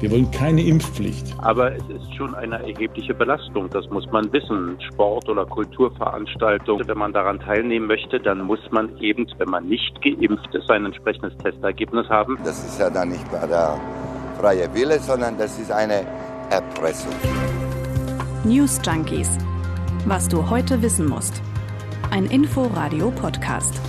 Wir wollen keine Impfpflicht. Aber es ist schon eine erhebliche Belastung, das muss man wissen. Sport- oder Kulturveranstaltungen, wenn man daran teilnehmen möchte, dann muss man eben, wenn man nicht geimpft ist, ein entsprechendes Testergebnis haben. Das ist ja dann nicht mehr der freie Wille, sondern das ist eine Erpressung. News Junkies. Was du heute wissen musst. Ein Info-Radio-Podcast.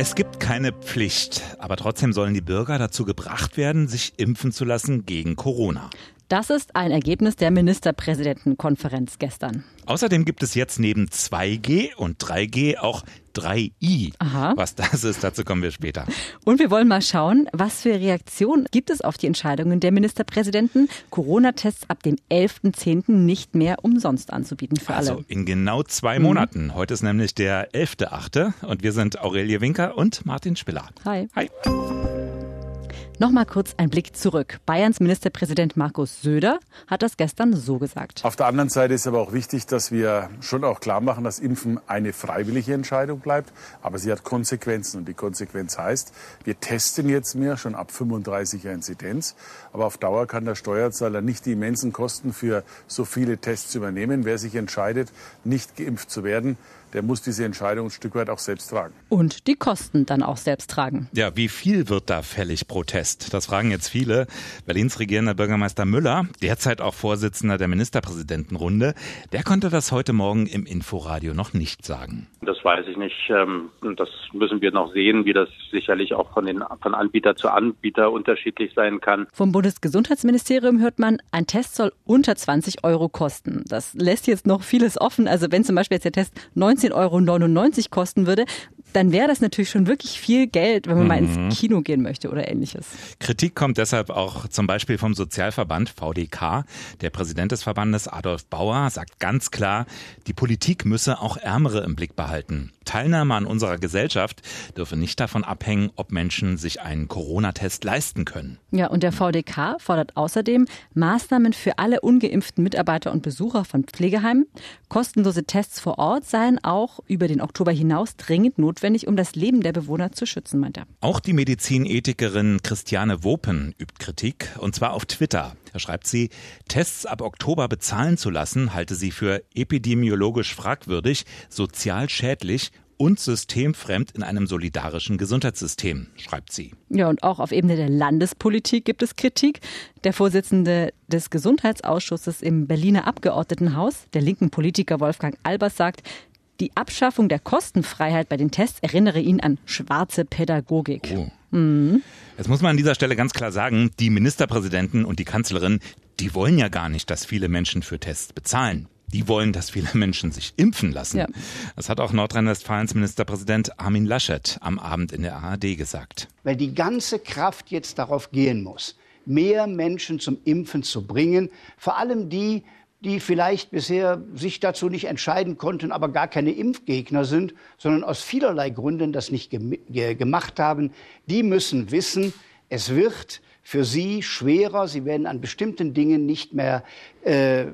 Es gibt keine Pflicht, aber trotzdem sollen die Bürger dazu gebracht werden, sich impfen zu lassen gegen Corona. Das ist ein Ergebnis der Ministerpräsidentenkonferenz gestern. Außerdem gibt es jetzt neben 2G und 3G auch 3i. Aha. Was das ist, dazu kommen wir später. Und wir wollen mal schauen, was für Reaktionen gibt es auf die Entscheidungen der Ministerpräsidenten, Corona-Tests ab dem 11.10. nicht mehr umsonst anzubieten für alle. Also in genau zwei Monaten. Heute ist nämlich der 11.8. und wir sind Aurelie Winker und Martin Spiller. Hi. Hi. Nochmal kurz ein Blick zurück. Bayerns Ministerpräsident Markus Söder hat das gestern so gesagt. Auf der anderen Seite ist aber auch wichtig, dass wir schon auch klar machen, dass Impfen eine freiwillige Entscheidung bleibt, aber sie hat Konsequenzen. Und die Konsequenz heißt, wir testen jetzt mehr, schon ab 35er Inzidenz. Aber auf Dauer kann der Steuerzahler nicht die immensen Kosten für so viele Tests übernehmen. Wer sich entscheidet, nicht geimpft zu werden, der muss diese Entscheidung ein Stück weit auch selbst tragen. Und die Kosten dann auch selbst tragen. Ja, wie viel wird da fällig pro Test? Das fragen jetzt viele. Berlins regierender Bürgermeister Müller, derzeit auch Vorsitzender der Ministerpräsidentenrunde, der konnte das heute Morgen im Inforadio noch nicht sagen. Das weiß ich nicht. Ähm, Das müssen wir noch sehen, wie das sicherlich auch von, den, von Anbieter zu Anbieter unterschiedlich sein kann. Vom Bundesgesundheitsministerium hört man, ein Test soll unter 20 Euro kosten. Das lässt jetzt noch vieles offen. Also wenn zum Beispiel jetzt der Test 19,99 Euro kosten würde, dann wäre das natürlich schon wirklich viel Geld, wenn man mal ins Kino gehen möchte oder ähnliches. Kritik kommt deshalb auch zum Beispiel vom Sozialverband VDK. Der Präsident des Verbandes Adolf Bauer sagt ganz klar, die Politik müsse auch Ärmere im Blick behalten. Teilnahme an unserer Gesellschaft dürfe nicht davon abhängen, ob Menschen sich einen Corona-Test leisten können. Ja, und der VDK fordert außerdem Maßnahmen für alle ungeimpften Mitarbeiter und Besucher von Pflegeheimen. Kostenlose Tests vor Ort seien auch über den Oktober hinaus dringend notwendig, um das Leben der Bewohner zu schützen, meint er. Auch die Medizinethikerin Christiane Wopen übt Kritik, und zwar auf Twitter. Da schreibt sie, Tests ab Oktober bezahlen zu lassen, halte sie für epidemiologisch fragwürdig, sozial schädlich und systemfremd in einem solidarischen Gesundheitssystem, schreibt sie. Ja, und auch auf Ebene der Landespolitik gibt es Kritik. Der Vorsitzende des Gesundheitsausschusses im Berliner Abgeordnetenhaus, der linken Politiker Wolfgang Albers, sagt, die Abschaffung der Kostenfreiheit bei den Tests erinnere ihn an schwarze Pädagogik. Oh. Jetzt muss man an dieser Stelle ganz klar sagen, die Ministerpräsidenten und die Kanzlerin, die wollen ja gar nicht, dass viele Menschen für Tests bezahlen. Die wollen, dass viele Menschen sich impfen lassen. Ja. Das hat auch Nordrhein-Westfalens Ministerpräsident Armin Laschet am Abend in der ARD gesagt. weil die ganze Kraft jetzt darauf gehen muss, mehr Menschen zum Impfen zu bringen, vor allem die, die vielleicht bisher sich dazu nicht entscheiden konnten, aber gar keine Impfgegner sind, sondern aus vielerlei Gründen das nicht gem ge gemacht haben, die müssen wissen, es wird für sie schwerer, sie werden an bestimmten Dingen nicht mehr äh,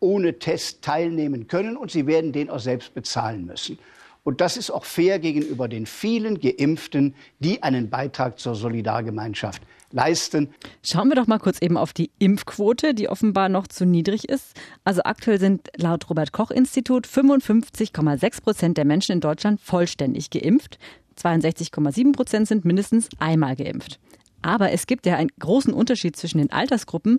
ohne Test teilnehmen können und sie werden den auch selbst bezahlen müssen. Und das ist auch fair gegenüber den vielen Geimpften, die einen Beitrag zur Solidargemeinschaft leisten. Schauen wir doch mal kurz eben auf die Impfquote, die offenbar noch zu niedrig ist. Also aktuell sind laut Robert Koch Institut 55,6 Prozent der Menschen in Deutschland vollständig geimpft. 62,7 Prozent sind mindestens einmal geimpft. Aber es gibt ja einen großen Unterschied zwischen den Altersgruppen.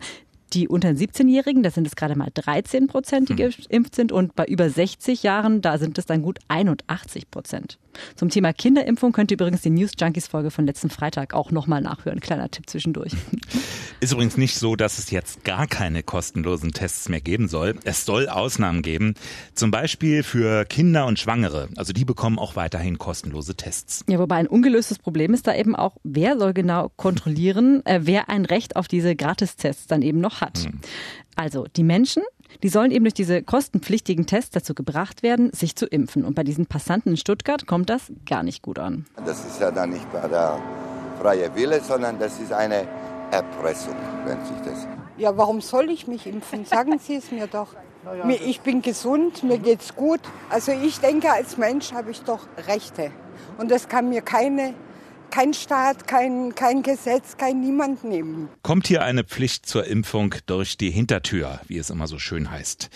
Die unter 17-Jährigen, da sind es gerade mal 13 Prozent, die geimpft sind. Und bei über 60 Jahren, da sind es dann gut 81 Prozent. Zum Thema Kinderimpfung könnt ihr übrigens die News Junkies Folge von letzten Freitag auch nochmal nachhören. Kleiner Tipp zwischendurch. Ist übrigens nicht so, dass es jetzt gar keine kostenlosen Tests mehr geben soll. Es soll Ausnahmen geben. Zum Beispiel für Kinder und Schwangere. Also die bekommen auch weiterhin kostenlose Tests. Ja, wobei ein ungelöstes Problem ist da eben auch, wer soll genau kontrollieren, äh, wer ein Recht auf diese Gratistests dann eben noch hat. Also die Menschen, die sollen eben durch diese kostenpflichtigen Tests dazu gebracht werden, sich zu impfen. Und bei diesen Passanten in Stuttgart kommt das gar nicht gut an. Das ist ja dann nicht mehr der freie Wille, sondern das ist eine Erpressung, nennt sich das. Ja, warum soll ich mich impfen? Sagen Sie es mir doch. Ich bin gesund, mir geht's gut. Also ich denke, als Mensch habe ich doch Rechte. Und das kann mir keine kein Staat, kein, kein Gesetz, kein niemand nehmen. Kommt hier eine Pflicht zur Impfung durch die Hintertür, wie es immer so schön heißt.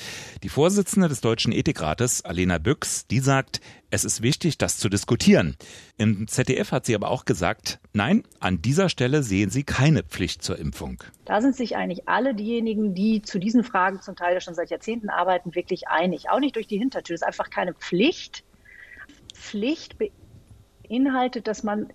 Die Vorsitzende des Deutschen Ethikrates, Alena Büchs, die sagt, es ist wichtig, das zu diskutieren. Im ZDF hat sie aber auch gesagt, nein, an dieser Stelle sehen sie keine Pflicht zur Impfung. Da sind sich eigentlich alle diejenigen, die zu diesen Fragen zum Teil schon seit Jahrzehnten arbeiten, wirklich einig. Auch nicht durch die Hintertür. Das ist einfach keine Pflicht. Pflicht beinhaltet, dass man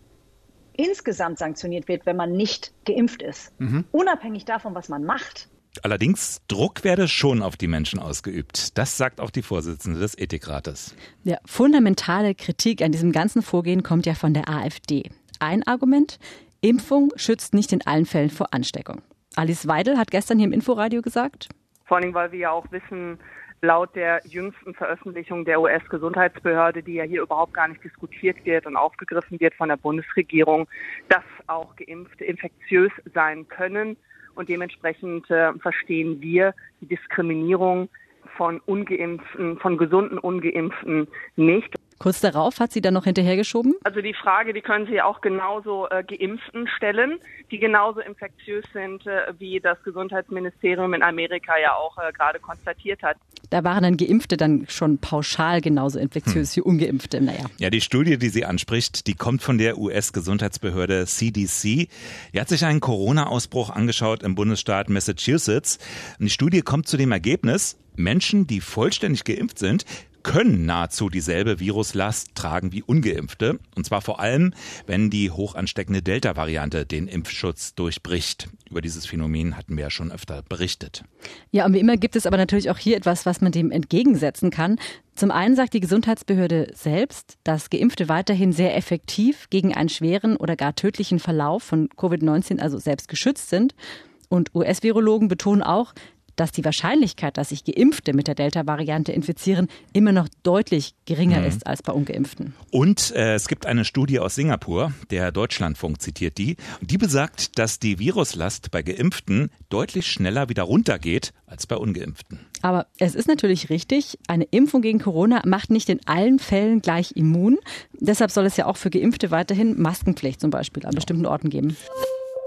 insgesamt sanktioniert wird, wenn man nicht geimpft ist. Mhm. Unabhängig davon, was man macht. Allerdings, Druck werde schon auf die Menschen ausgeübt. Das sagt auch die Vorsitzende des Ethikrates. Ja, fundamentale Kritik an diesem ganzen Vorgehen kommt ja von der AfD. Ein Argument, Impfung schützt nicht in allen Fällen vor Ansteckung. Alice Weidel hat gestern hier im Inforadio gesagt. Vor allem, weil wir ja auch wissen, laut der jüngsten Veröffentlichung der US-Gesundheitsbehörde, die ja hier überhaupt gar nicht diskutiert wird und aufgegriffen wird von der Bundesregierung, dass auch Geimpfte infektiös sein können. Und dementsprechend äh, verstehen wir die Diskriminierung von ungeimpften, von gesunden Ungeimpften nicht. Kurz darauf hat sie dann noch hinterhergeschoben? Also die Frage, die können Sie auch genauso äh, Geimpften stellen, die genauso infektiös sind, äh, wie das Gesundheitsministerium in Amerika ja auch äh, gerade konstatiert hat. Da waren dann Geimpfte dann schon pauschal genauso infektiös hm. wie Ungeimpfte. Naja. Ja, die Studie, die sie anspricht, die kommt von der US-Gesundheitsbehörde CDC. Die hat sich einen Corona-Ausbruch angeschaut im Bundesstaat Massachusetts. Und die Studie kommt zu dem Ergebnis, Menschen, die vollständig geimpft sind, können nahezu dieselbe Viruslast tragen wie ungeimpfte. Und zwar vor allem, wenn die hochansteckende Delta-Variante den Impfschutz durchbricht. Über dieses Phänomen hatten wir ja schon öfter berichtet. Ja, und wie immer gibt es aber natürlich auch hier etwas, was man dem entgegensetzen kann. Zum einen sagt die Gesundheitsbehörde selbst, dass Geimpfte weiterhin sehr effektiv gegen einen schweren oder gar tödlichen Verlauf von Covid-19 also selbst geschützt sind. Und US-Virologen betonen auch, dass die Wahrscheinlichkeit, dass sich Geimpfte mit der Delta-Variante infizieren, immer noch deutlich geringer mhm. ist als bei Ungeimpften. Und äh, es gibt eine Studie aus Singapur, der Deutschlandfunk zitiert die, die besagt, dass die Viruslast bei Geimpften deutlich schneller wieder runtergeht als bei Ungeimpften. Aber es ist natürlich richtig, eine Impfung gegen Corona macht nicht in allen Fällen gleich immun. Deshalb soll es ja auch für Geimpfte weiterhin Maskenpflicht zum Beispiel an bestimmten Orten geben.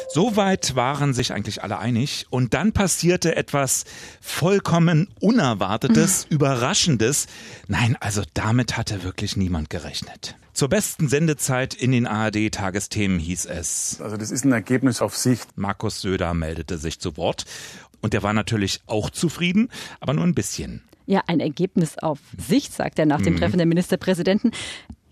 Soweit waren sich eigentlich alle einig. Und dann passierte etwas vollkommen Unerwartetes, mhm. Überraschendes. Nein, also damit hatte wirklich niemand gerechnet. Zur besten Sendezeit in den ARD-Tagesthemen hieß es. Also das ist ein Ergebnis auf Sicht. Markus Söder meldete sich zu Wort. Und er war natürlich auch zufrieden, aber nur ein bisschen. Ja, ein Ergebnis auf Sicht, sagt er nach dem mhm. Treffen der Ministerpräsidenten.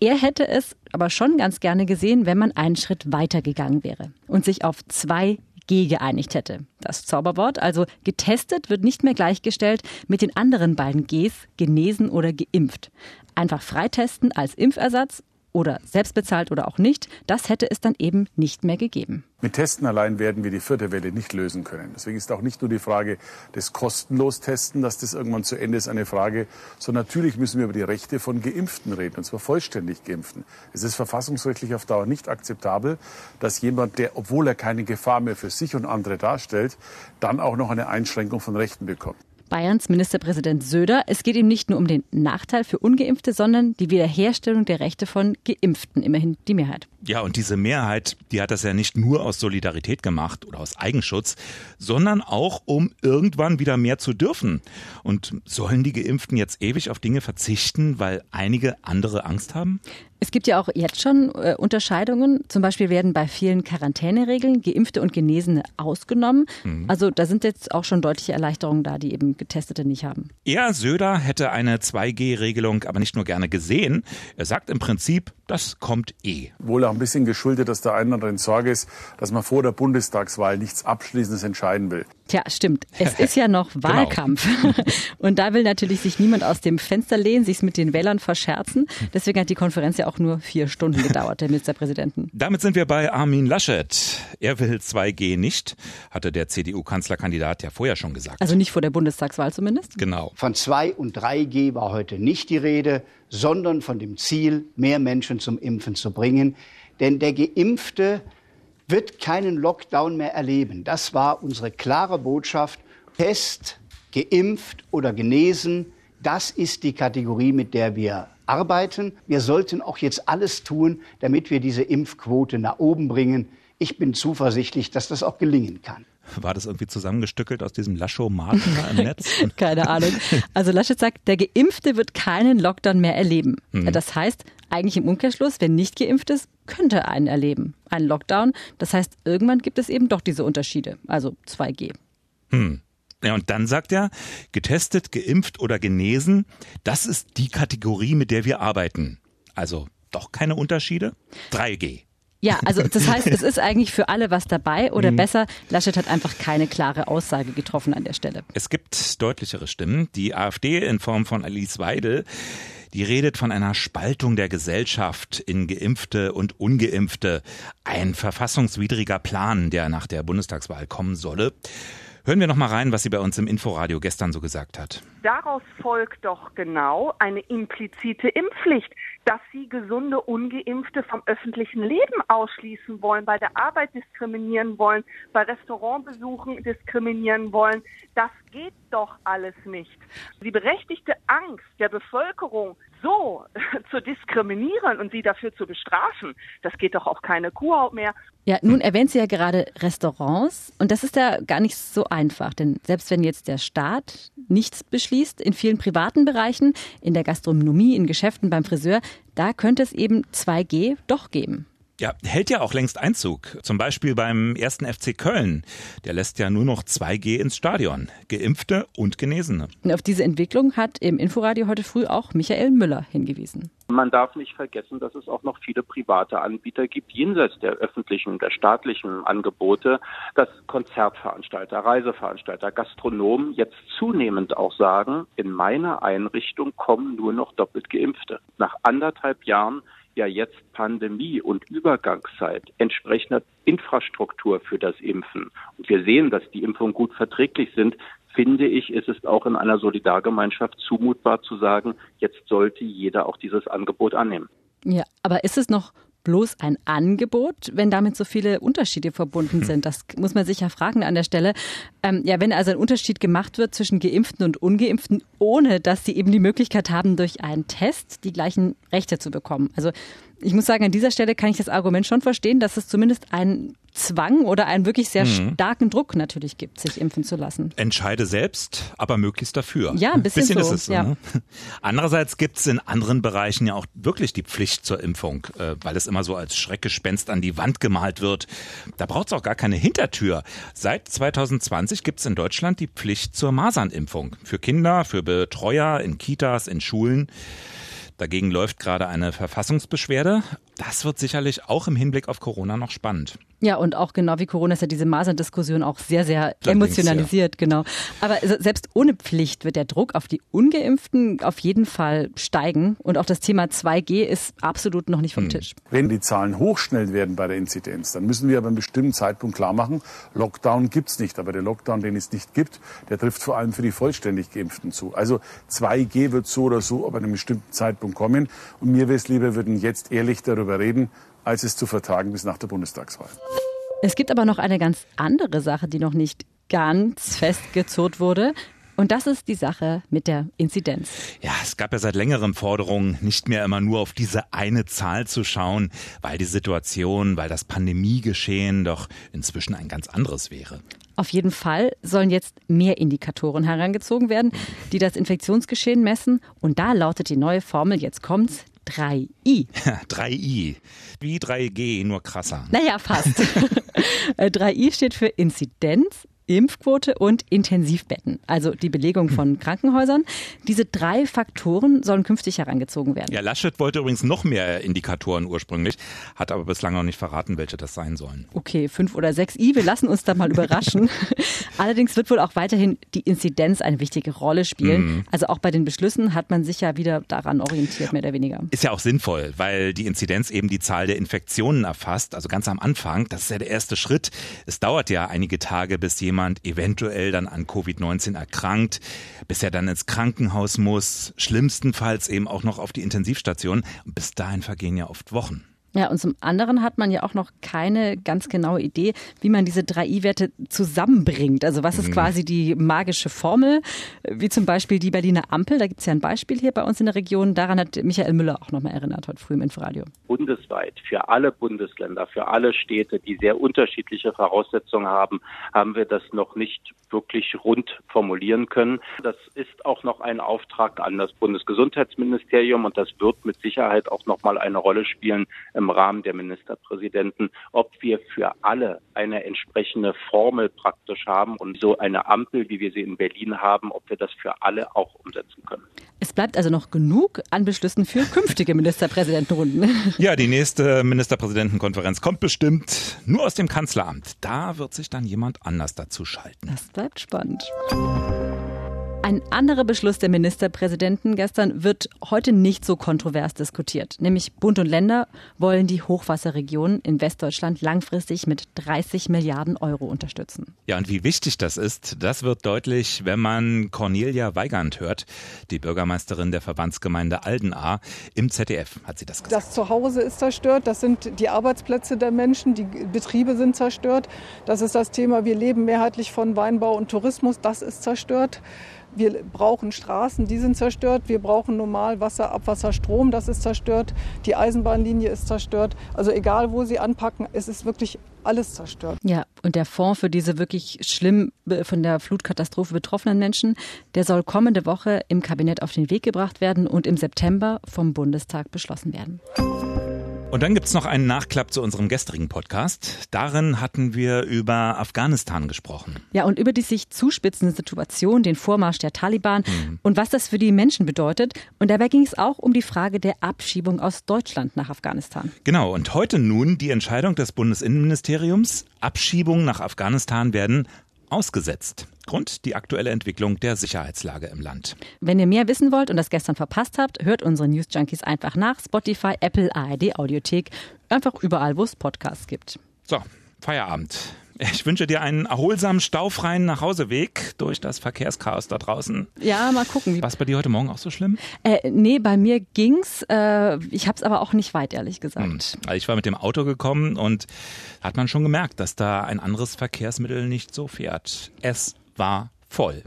Er hätte es aber schon ganz gerne gesehen, wenn man einen Schritt weiter gegangen wäre und sich auf zwei G geeinigt hätte. Das Zauberwort, also getestet, wird nicht mehr gleichgestellt mit den anderen beiden Gs, genesen oder geimpft. Einfach freitesten als Impfersatz oder selbstbezahlt oder auch nicht, das hätte es dann eben nicht mehr gegeben. Mit Testen allein werden wir die vierte Welle nicht lösen können. Deswegen ist auch nicht nur die Frage des kostenlos Testen, dass das irgendwann zu Ende ist, eine Frage, sondern natürlich müssen wir über die Rechte von Geimpften reden, und zwar vollständig Geimpften. Es ist verfassungsrechtlich auf Dauer nicht akzeptabel, dass jemand, der, obwohl er keine Gefahr mehr für sich und andere darstellt, dann auch noch eine Einschränkung von Rechten bekommt. Bayerns Ministerpräsident Söder. Es geht ihm nicht nur um den Nachteil für Ungeimpfte, sondern die Wiederherstellung der Rechte von Geimpften, immerhin die Mehrheit. Ja, und diese Mehrheit, die hat das ja nicht nur aus Solidarität gemacht oder aus Eigenschutz, sondern auch, um irgendwann wieder mehr zu dürfen. Und sollen die Geimpften jetzt ewig auf Dinge verzichten, weil einige andere Angst haben? Es gibt ja auch jetzt schon äh, Unterscheidungen. Zum Beispiel werden bei vielen Quarantäneregeln Geimpfte und Genesene ausgenommen. Mhm. Also da sind jetzt auch schon deutliche Erleichterungen da, die eben Getestete nicht haben. Er, Söder, hätte eine 2G-Regelung aber nicht nur gerne gesehen. Er sagt im Prinzip, das kommt eh. Wohl auch ein bisschen geschuldet, dass der einen oder anderen Sorge ist, dass man vor der Bundestagswahl nichts Abschließendes entscheiden will. Tja, stimmt. Es ist ja noch genau. Wahlkampf. Genau. Und da will natürlich sich niemand aus dem Fenster lehnen, sich mit den Wählern verscherzen. Deswegen hat die Konferenz ja auch nur vier Stunden gedauert, der Ministerpräsidenten. Damit sind wir bei Armin Laschet. Er will 2G nicht, hatte der CDU-Kanzlerkandidat ja vorher schon gesagt. Also nicht vor der Bundestagswahl zumindest? Genau. Von 2 und 3G war heute nicht die Rede, sondern von dem Ziel, mehr Menschen zum Impfen zu bringen. Denn der Geimpfte wird keinen Lockdown mehr erleben. Das war unsere klare Botschaft. Test, geimpft oder genesen, das ist die Kategorie, mit der wir arbeiten. Wir sollten auch jetzt alles tun, damit wir diese Impfquote nach oben bringen. Ich bin zuversichtlich, dass das auch gelingen kann. War das irgendwie zusammengestückelt aus diesem Laschow-Marken im Netz? Keine Ahnung. Also Laschet sagt, der Geimpfte wird keinen Lockdown mehr erleben. Mhm. Das heißt, eigentlich im Umkehrschluss, wer nicht geimpft ist, könnte einen erleben. Einen Lockdown. Das heißt, irgendwann gibt es eben doch diese Unterschiede. Also 2G. Hm. Ja, und dann sagt er, getestet, geimpft oder genesen, das ist die Kategorie, mit der wir arbeiten. Also doch keine Unterschiede? 3G. Ja, also das heißt, es ist eigentlich für alle was dabei oder mhm. besser, Laschet hat einfach keine klare Aussage getroffen an der Stelle. Es gibt deutlichere Stimmen. Die AfD in Form von Alice Weidel, die redet von einer Spaltung der Gesellschaft in Geimpfte und Ungeimpfte. Ein verfassungswidriger Plan, der nach der Bundestagswahl kommen solle. Hören wir noch mal rein, was sie bei uns im Inforadio gestern so gesagt hat. Daraus folgt doch genau eine implizite Impfpflicht, dass sie gesunde Ungeimpfte vom öffentlichen Leben ausschließen wollen, bei der Arbeit diskriminieren wollen, bei Restaurantbesuchen diskriminieren wollen. Das geht doch alles nicht. Die berechtigte Angst der Bevölkerung so zu diskriminieren und sie dafür zu bestrafen, das geht doch auf keine Kuhhaut mehr. Ja, nun erwähnt sie ja gerade Restaurants und das ist ja gar nicht so einfach, denn selbst wenn jetzt der Staat nichts beschließt, in vielen privaten Bereichen, in der Gastronomie, in Geschäften, beim Friseur, da könnte es eben 2G doch geben. Ja, hält ja auch längst Einzug. Zum Beispiel beim ersten FC Köln. Der lässt ja nur noch 2G ins Stadion. Geimpfte und Genesene. Und auf diese Entwicklung hat im Inforadio heute früh auch Michael Müller hingewiesen. Man darf nicht vergessen, dass es auch noch viele private Anbieter gibt, jenseits der öffentlichen, der staatlichen Angebote, dass Konzertveranstalter, Reiseveranstalter, Gastronomen jetzt zunehmend auch sagen, in meiner Einrichtung kommen nur noch doppelt Geimpfte. Nach anderthalb Jahren ja jetzt Pandemie und Übergangszeit entsprechender Infrastruktur für das Impfen und wir sehen, dass die Impfungen gut verträglich sind, finde ich, ist es auch in einer Solidargemeinschaft zumutbar zu sagen, jetzt sollte jeder auch dieses Angebot annehmen. Ja, aber ist es noch bloß ein Angebot, wenn damit so viele Unterschiede verbunden sind? Das muss man sich ja fragen an der Stelle. Ähm, ja, wenn also ein Unterschied gemacht wird zwischen Geimpften und Ungeimpften, ohne dass sie eben die Möglichkeit haben, durch einen Test die gleichen Rechte zu bekommen. Also ich muss sagen, an dieser Stelle kann ich das Argument schon verstehen, dass es zumindest einen Zwang oder einen wirklich sehr mhm. starken Druck natürlich gibt, sich impfen zu lassen. Entscheide selbst, aber möglichst dafür. Ja, ein bisschen, bisschen so. ist es. Ja. Ne? Andererseits gibt es in anderen Bereichen ja auch wirklich die Pflicht zur Impfung, äh, weil es immer so als Schreckgespenst an die Wand gemalt wird. Da braucht es auch gar keine Hintertür. Seit 2020 gibt es in Deutschland die Pflicht zur Masernimpfung. Für Kinder, für Betreuer in Kitas, in Schulen. Dagegen läuft gerade eine Verfassungsbeschwerde. Das wird sicherlich auch im Hinblick auf Corona noch spannend. Ja, und auch genau wie Corona ist ja diese Maserndiskussion auch sehr, sehr emotionalisiert, ja. genau. Aber selbst ohne Pflicht wird der Druck auf die Ungeimpften auf jeden Fall steigen. Und auch das Thema 2G ist absolut noch nicht vom hm. Tisch. Wenn die Zahlen hochschnell werden bei der Inzidenz, dann müssen wir aber einen bestimmten Zeitpunkt klar machen, Lockdown gibt's nicht. Aber der Lockdown, den es nicht gibt, der trifft vor allem für die vollständig Geimpften zu. Also 2G wird so oder so ab einem bestimmten Zeitpunkt kommen. Und mir wäre es lieber, würden jetzt ehrlich darüber reden, als es zu vertagen bis nach der Bundestagswahl. Es gibt aber noch eine ganz andere Sache, die noch nicht ganz festgezurrt wurde. Und das ist die Sache mit der Inzidenz. Ja, es gab ja seit längerem Forderungen, nicht mehr immer nur auf diese eine Zahl zu schauen, weil die Situation, weil das Pandemiegeschehen doch inzwischen ein ganz anderes wäre. Auf jeden Fall sollen jetzt mehr Indikatoren herangezogen werden, die das Infektionsgeschehen messen. Und da lautet die neue Formel, jetzt kommt's, 3i. 3i. Wie 3G, nur krasser. Naja, fast. 3i steht für Inzidenz, Impfquote und Intensivbetten, also die Belegung von Krankenhäusern. Diese drei Faktoren sollen künftig herangezogen werden. Ja, Laschet wollte übrigens noch mehr Indikatoren ursprünglich, hat aber bislang noch nicht verraten, welche das sein sollen. Okay, fünf oder sechs I, wir lassen uns da mal überraschen. Allerdings wird wohl auch weiterhin die Inzidenz eine wichtige Rolle spielen. Mhm. Also auch bei den Beschlüssen hat man sich ja wieder daran orientiert, mehr oder weniger. Ist ja auch sinnvoll, weil die Inzidenz eben die Zahl der Infektionen erfasst. Also ganz am Anfang, das ist ja der erste Schritt. Es dauert ja einige Tage, bis jemand jemand eventuell dann an Covid-19 erkrankt, bis er dann ins Krankenhaus muss, schlimmstenfalls eben auch noch auf die Intensivstation. Bis dahin vergehen ja oft Wochen. Ja, und zum anderen hat man ja auch noch keine ganz genaue Idee, wie man diese drei I-Werte zusammenbringt. Also was ist mhm. quasi die magische Formel, wie zum Beispiel die Berliner Ampel. Da gibt es ja ein Beispiel hier bei uns in der Region. Daran hat Michael Müller auch nochmal erinnert heute früh im Inforadio. Bundesweit, für alle Bundesländer, für alle Städte, die sehr unterschiedliche Voraussetzungen haben, haben wir das noch nicht wirklich rund formulieren können. Das ist auch noch ein Auftrag an das Bundesgesundheitsministerium und das wird mit Sicherheit auch noch mal eine Rolle spielen im Rahmen der Ministerpräsidenten, ob wir für alle eine entsprechende Formel praktisch haben und so eine Ampel, wie wir sie in Berlin haben, ob wir das für alle auch umsetzen können. Es bleibt also noch genug an Beschlüssen für künftige Ministerpräsidentenrunden. Ja, die nächste Ministerpräsidentenkonferenz kommt bestimmt nur aus dem Kanzleramt. Da wird sich dann jemand anders dazu schalten. Das bleibt spannend. Ein anderer Beschluss der Ministerpräsidenten gestern wird heute nicht so kontrovers diskutiert. Nämlich Bund und Länder wollen die Hochwasserregionen in Westdeutschland langfristig mit 30 Milliarden Euro unterstützen. Ja, und wie wichtig das ist, das wird deutlich, wenn man Cornelia Weigand hört, die Bürgermeisterin der Verbandsgemeinde Aldenaar. Im ZDF hat sie das gesagt. Das Zuhause ist zerstört, das sind die Arbeitsplätze der Menschen, die Betriebe sind zerstört. Das ist das Thema, wir leben mehrheitlich von Weinbau und Tourismus, das ist zerstört. Wir brauchen Straßen, die sind zerstört. Wir brauchen normal Wasser, Abwasser, Strom, das ist zerstört. Die Eisenbahnlinie ist zerstört. Also egal, wo Sie anpacken, es ist wirklich alles zerstört. Ja, und der Fonds für diese wirklich schlimm von der Flutkatastrophe betroffenen Menschen, der soll kommende Woche im Kabinett auf den Weg gebracht werden und im September vom Bundestag beschlossen werden. Und dann gibt's noch einen Nachklapp zu unserem gestrigen Podcast. Darin hatten wir über Afghanistan gesprochen. Ja, und über die sich zuspitzende Situation, den Vormarsch der Taliban mhm. und was das für die Menschen bedeutet. Und dabei ging es auch um die Frage der Abschiebung aus Deutschland nach Afghanistan. Genau, und heute nun die Entscheidung des Bundesinnenministeriums. Abschiebungen nach Afghanistan werden ausgesetzt. Grund die aktuelle Entwicklung der Sicherheitslage im Land. Wenn ihr mehr wissen wollt und das gestern verpasst habt, hört unsere News Junkies einfach nach Spotify, Apple, ARD Audiothek, einfach überall, wo es Podcasts gibt. So, Feierabend. Ich wünsche dir einen erholsamen, staufreien Nachhauseweg durch das Verkehrschaos da draußen. Ja, mal gucken. War es bei dir heute Morgen auch so schlimm? Äh, nee, bei mir ging's. Äh, ich habe es aber auch nicht weit, ehrlich gesagt. Hm. Ich war mit dem Auto gekommen und hat man schon gemerkt, dass da ein anderes Verkehrsmittel nicht so fährt. Es war voll.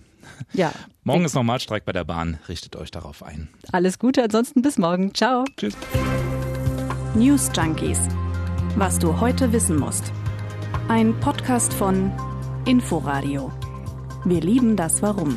Ja. Morgen ist Normalstreik bei der Bahn. Richtet euch darauf ein. Alles Gute, ansonsten bis morgen. Ciao. Tschüss. News Junkies. Was du heute wissen musst. Ein Podcast von Inforadio. Wir lieben das Warum.